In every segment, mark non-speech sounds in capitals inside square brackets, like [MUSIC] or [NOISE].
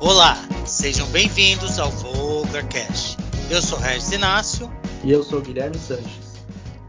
Olá, sejam bem-vindos ao Voglercast. Eu sou Regis Inácio. E eu sou Guilherme Sanches.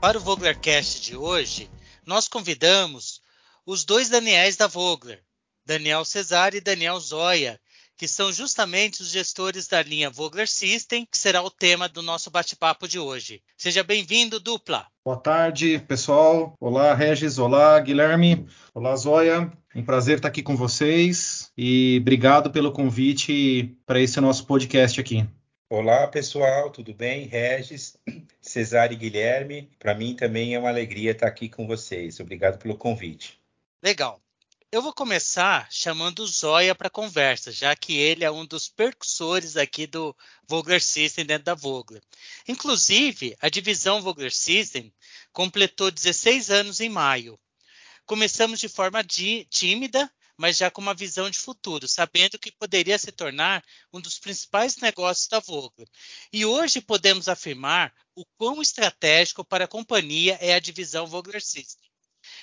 Para o Voglercast de hoje, nós convidamos os dois Daniels da Vogler, Daniel Cesar e Daniel Zoya, que são justamente os gestores da linha Vogler System, que será o tema do nosso bate-papo de hoje. Seja bem-vindo, dupla. Boa tarde, pessoal. Olá, Regis. Olá, Guilherme. Olá, Zoya. Um prazer estar aqui com vocês e obrigado pelo convite para esse nosso podcast aqui. Olá, pessoal, tudo bem? Regis, [CLEARS THROAT] Cesar e Guilherme. Para mim também é uma alegria estar aqui com vocês. Obrigado pelo convite. Legal. Eu vou começar chamando o Zóia para conversa, já que ele é um dos percussores aqui do Vogler System dentro da Vogler. Inclusive, a divisão Vogler System completou 16 anos em maio. Começamos de forma tímida, mas já com uma visão de futuro, sabendo que poderia se tornar um dos principais negócios da Vogler. E hoje podemos afirmar o quão estratégico para a companhia é a divisão Vogler System.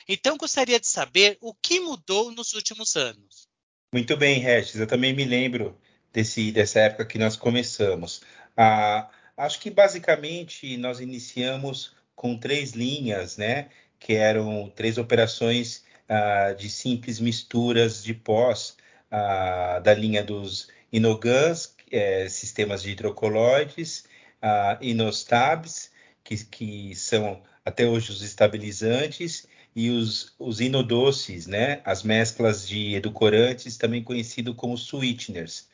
Então, gostaria de saber o que mudou nos últimos anos. Muito bem, Regis. Eu também me lembro desse, dessa época que nós começamos. Ah, acho que basicamente nós iniciamos com três linhas, né? Que eram três operações ah, de simples misturas de pós ah, da linha dos Inogans, é, sistemas de hidrocoloides, ah, Inostabs, que, que são até hoje os estabilizantes, e os, os inodoces, né? as mesclas de edulcorantes, também conhecido como sweeteners.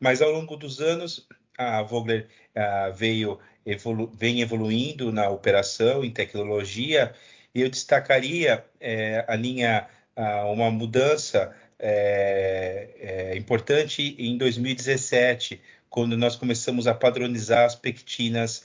Mas ao longo dos anos, a Vogler uh, veio evolu vem evoluindo na operação, em tecnologia, e eu destacaria é, a linha, uh, uma mudança é, é, importante em 2017, quando nós começamos a padronizar as pectinas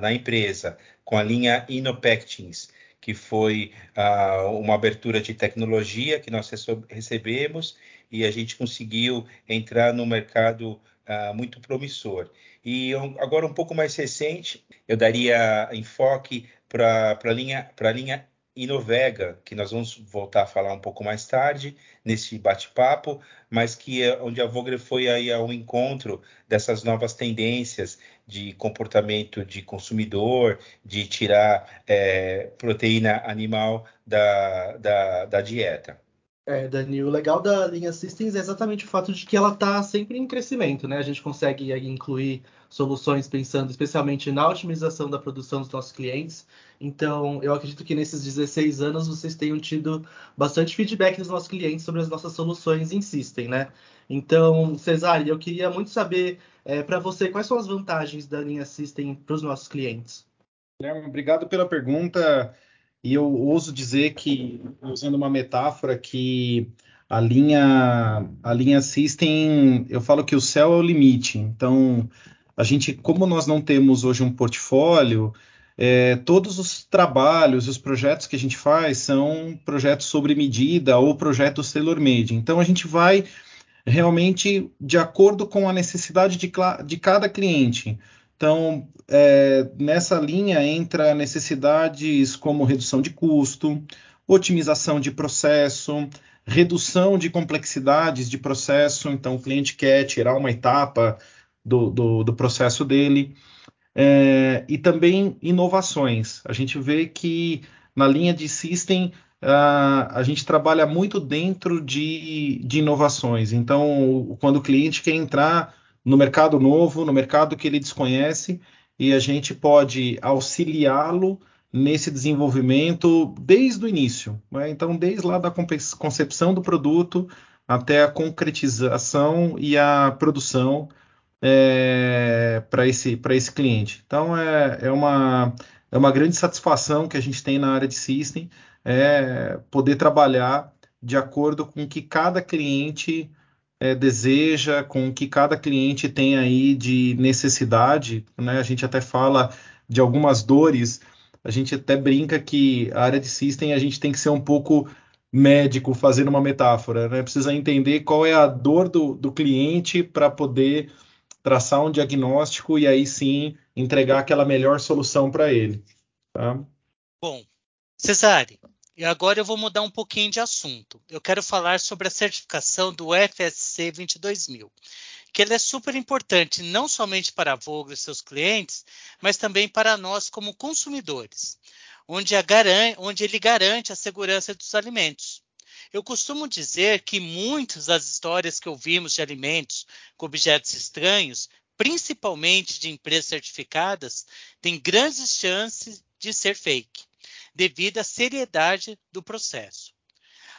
na empresa, com a linha Inopectins que foi uh, uma abertura de tecnologia que nós recebemos e a gente conseguiu entrar no mercado uh, muito promissor. E agora um pouco mais recente, eu daria enfoque para a linha, linha Inovega, que nós vamos voltar a falar um pouco mais tarde nesse bate-papo, mas que é onde a Vogler foi aí ao encontro dessas novas tendências de comportamento de consumidor, de tirar é, proteína animal da, da, da dieta. É, Dani, o legal da linha Systems é exatamente o fato de que ela está sempre em crescimento, né? A gente consegue incluir soluções pensando especialmente na otimização da produção dos nossos clientes. Então, eu acredito que nesses 16 anos vocês tenham tido bastante feedback dos nossos clientes sobre as nossas soluções em System, né? Então, Cesário, eu queria muito saber é, para você quais são as vantagens da linha System para os nossos clientes. Guilherme, obrigado pela pergunta. E eu ouso dizer que, usando uma metáfora, que a linha, a linha System, eu falo que o céu é o limite. Então, a gente, como nós não temos hoje um portfólio, é, todos os trabalhos, os projetos que a gente faz são projetos sobre medida ou projetos tailor-made. Então, a gente vai realmente de acordo com a necessidade de, de cada cliente. Então, é, nessa linha entra necessidades como redução de custo, otimização de processo, redução de complexidades de processo. Então, o cliente quer tirar uma etapa do, do, do processo dele. É, e também inovações. A gente vê que na linha de System uh, a gente trabalha muito dentro de, de inovações. Então, quando o cliente quer entrar no mercado novo, no mercado que ele desconhece, e a gente pode auxiliá-lo nesse desenvolvimento desde o início. Né? Então, desde lá da concepção do produto até a concretização e a produção é, para esse, esse cliente. Então, é, é, uma, é uma grande satisfação que a gente tem na área de System, é poder trabalhar de acordo com o que cada cliente é, deseja, com o que cada cliente tem aí de necessidade. Né? A gente até fala de algumas dores, a gente até brinca que a área de system a gente tem que ser um pouco médico fazendo uma metáfora, né? Precisa entender qual é a dor do, do cliente para poder traçar um diagnóstico e aí sim entregar aquela melhor solução para ele. Tá? Bom, Cesare, E agora eu vou mudar um pouquinho de assunto. Eu quero falar sobre a certificação do FSC 22000, que ela é super importante não somente para a Vogler e seus clientes, mas também para nós como consumidores, onde, onde ele garante a segurança dos alimentos. Eu costumo dizer que muitas das histórias que ouvimos de alimentos com objetos estranhos, principalmente de empresas certificadas, têm grandes chances de ser fake devido à seriedade do processo.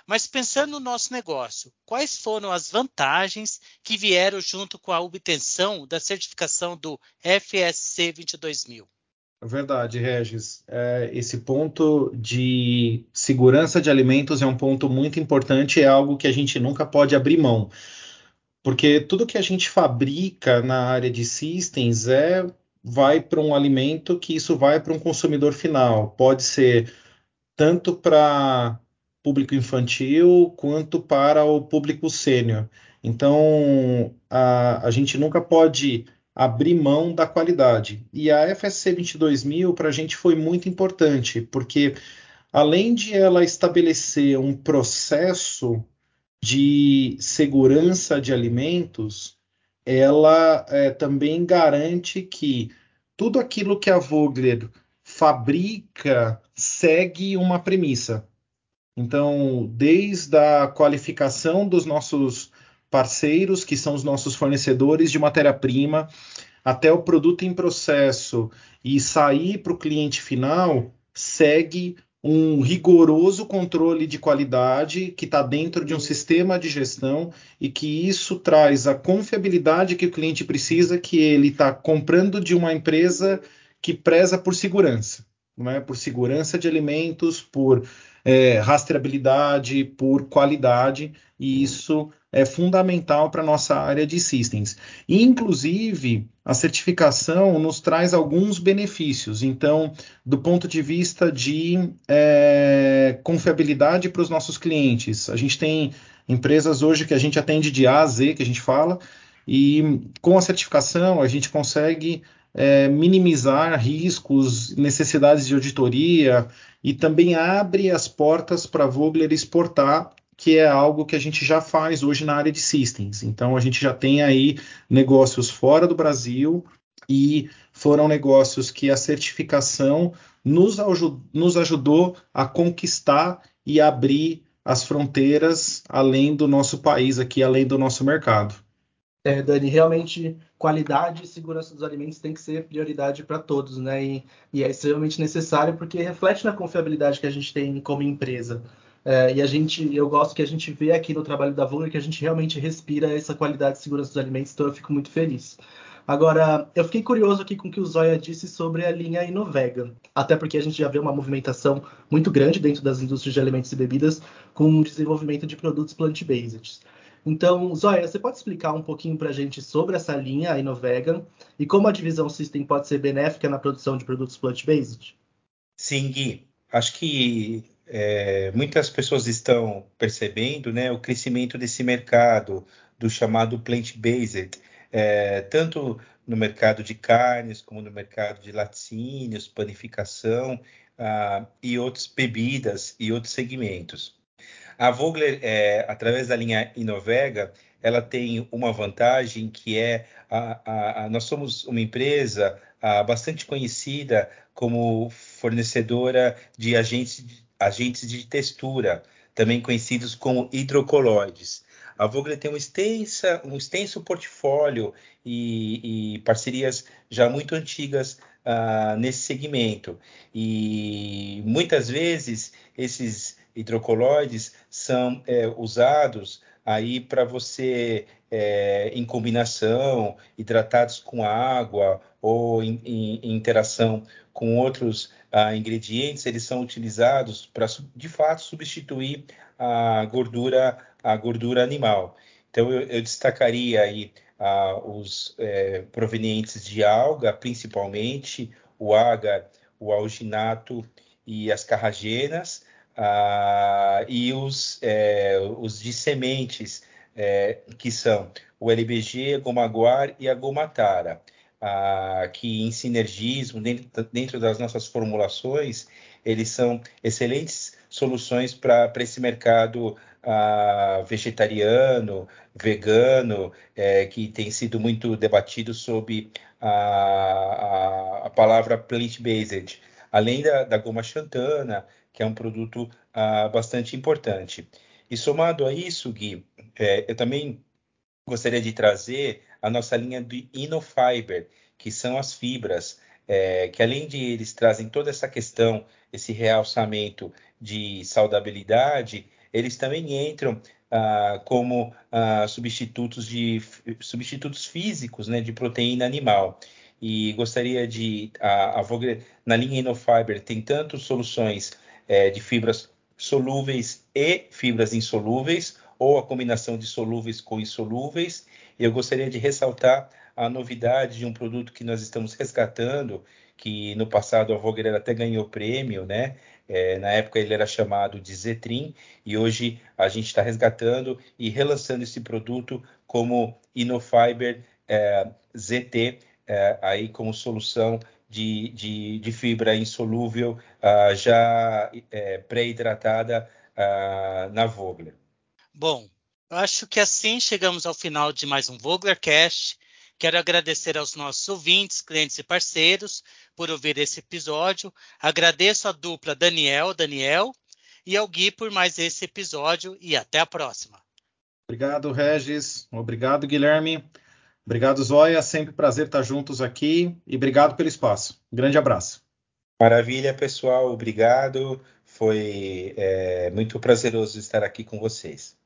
Mas pensando no nosso negócio, quais foram as vantagens que vieram junto com a obtenção da certificação do FSC 22000? É verdade, Regis. É, esse ponto de segurança de alimentos é um ponto muito importante, é algo que a gente nunca pode abrir mão. Porque tudo que a gente fabrica na área de systems é vai para um alimento que isso vai para um consumidor final. Pode ser tanto para público infantil quanto para o público sênior. Então, a, a gente nunca pode abrir mão da qualidade. E a FSC 22000 para a gente foi muito importante, porque além de ela estabelecer um processo de segurança de alimentos, ela é, também garante que tudo aquilo que a Vogler fabrica segue uma premissa. Então, desde a qualificação dos nossos parceiros, que são os nossos fornecedores de matéria-prima, até o produto em processo e sair para o cliente final, segue um rigoroso controle de qualidade que está dentro de um sistema de gestão e que isso traz a confiabilidade que o cliente precisa, que ele está comprando de uma empresa que preza por segurança, não é? por segurança de alimentos, por é, rastreabilidade, por qualidade, e isso é fundamental para a nossa área de systems. Inclusive, a certificação nos traz alguns benefícios. Então, do ponto de vista de é, confiabilidade para os nossos clientes, a gente tem empresas hoje que a gente atende de A a Z, que a gente fala, e com a certificação a gente consegue é, minimizar riscos, necessidades de auditoria e também abre as portas para a Vogler exportar que é algo que a gente já faz hoje na área de systems. Então a gente já tem aí negócios fora do Brasil e foram negócios que a certificação nos, nos ajudou a conquistar e abrir as fronteiras além do nosso país aqui, além do nosso mercado. É, Dani, realmente qualidade e segurança dos alimentos tem que ser prioridade para todos, né? E, e, é extremamente necessário porque reflete na confiabilidade que a gente tem como empresa. É, e a gente, eu gosto que a gente vê aqui no trabalho da Vulgar que a gente realmente respira essa qualidade e segurança dos alimentos, então eu fico muito feliz. Agora, eu fiquei curioso aqui com o que o Zoya disse sobre a linha Inovega, até porque a gente já vê uma movimentação muito grande dentro das indústrias de alimentos e bebidas com o desenvolvimento de produtos plant-based. Então, Zoya, você pode explicar um pouquinho para a gente sobre essa linha, a Inovegan, e como a divisão System pode ser benéfica na produção de produtos plant-based? Sim, Gui. Acho que é, muitas pessoas estão percebendo né, o crescimento desse mercado do chamado plant-based, é, tanto no mercado de carnes como no mercado de laticínios, panificação ah, e outras bebidas e outros segmentos. A Vogler, é, através da linha Inovega, ela tem uma vantagem que é a, a, a, nós somos uma empresa bastante conhecida como fornecedora de agentes agentes de textura, também conhecidos como hidrocoloides. A Vogler tem um, extensa, um extenso portfólio e, e, parcerias já muito antigas uh, nesse segmento. E muitas vezes esses hidrocoloides são é, usados aí para você, é, em combinação, hidratados com água ou em, em, em interação com outros uh, ingredientes, eles são utilizados para, de fato, substituir a gordura, a gordura animal. Então, eu, eu destacaria aí uh, os é, provenientes de alga, principalmente o agar, o alginato e as carragenas, ah, e os, é, os de sementes, é, que são o LBG, a Gomaguar e a Gomatara, ah, que em sinergismo, dentro, dentro das nossas formulações, eles são excelentes soluções para esse mercado uh, vegetariano, vegano, é, que tem sido muito debatido sobre a, a, a palavra plant-based, além da, da, goma xantana, que é um produto uh, bastante importante. E somado a isso, Gui, é, eu também gostaria de trazer a nossa linha de Inofiber, que são as fibras, é, que além de eles trazem toda essa questão, esse realçamento de saudabilidade, eles também entram ah, como ah, substitutos de substitutos físicos, né, de proteína animal. E gostaria de a, a na linha Inofiber tem tanto soluções é, de fibras solúveis e fibras insolúveis, ou a combinação de solúveis com insolúveis. Eu gostaria de ressaltar a novidade de um produto que nós estamos resgatando, que no passado a Vogler até ganhou prêmio, né? É, na época ele era chamado de Zetrim e hoje a gente está resgatando e relançando esse produto como Inofiber é, ZT, é, aí como solução de, de, de fibra insolúvel uh, já é, pré-hidratada uh, na Vogler. Bom, acho que assim chegamos ao final de mais um Voglercast. Quero agradecer aos nossos ouvintes, clientes e parceiros por ouvir esse episódio. Agradeço a dupla Daniel, Daniel e ao Gui por mais esse episódio e até a próxima. Obrigado, Regis. Obrigado, Guilherme. Obrigado, Zóia. Sempre prazer estar juntos aqui e obrigado pelo espaço. Um grande abraço. Maravilha, pessoal. Obrigado. Foi é, muito prazeroso estar aqui com vocês.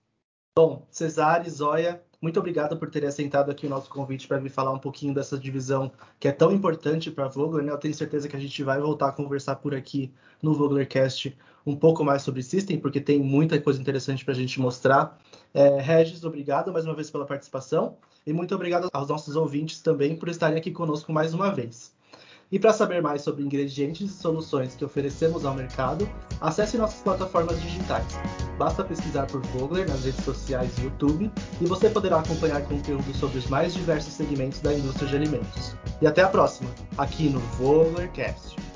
Bom, Cesare, Zóia, muito obrigado por terem aceitado aqui o nosso convite para vir falar um pouquinho dessa divisão que é tão importante para a Vogler. Né? Eu tenho certeza que a gente vai voltar a conversar por aqui no Voglercast um pouco mais sobre System, porque tem muita coisa interessante para a gente mostrar. É, Regis, obrigado mais uma vez pela participação e muito obrigado aos nossos ouvintes também por estarem aqui conosco mais uma vez. E para saber mais sobre ingredientes e soluções que oferecemos ao mercado, acesse nossas plataformas digitais. Basta pesquisar por Vogler nas redes sociais e YouTube e você poderá acompanhar conteúdo sobre os mais diversos segmentos da indústria de alimentos. E até a próxima, aqui no Voglercast.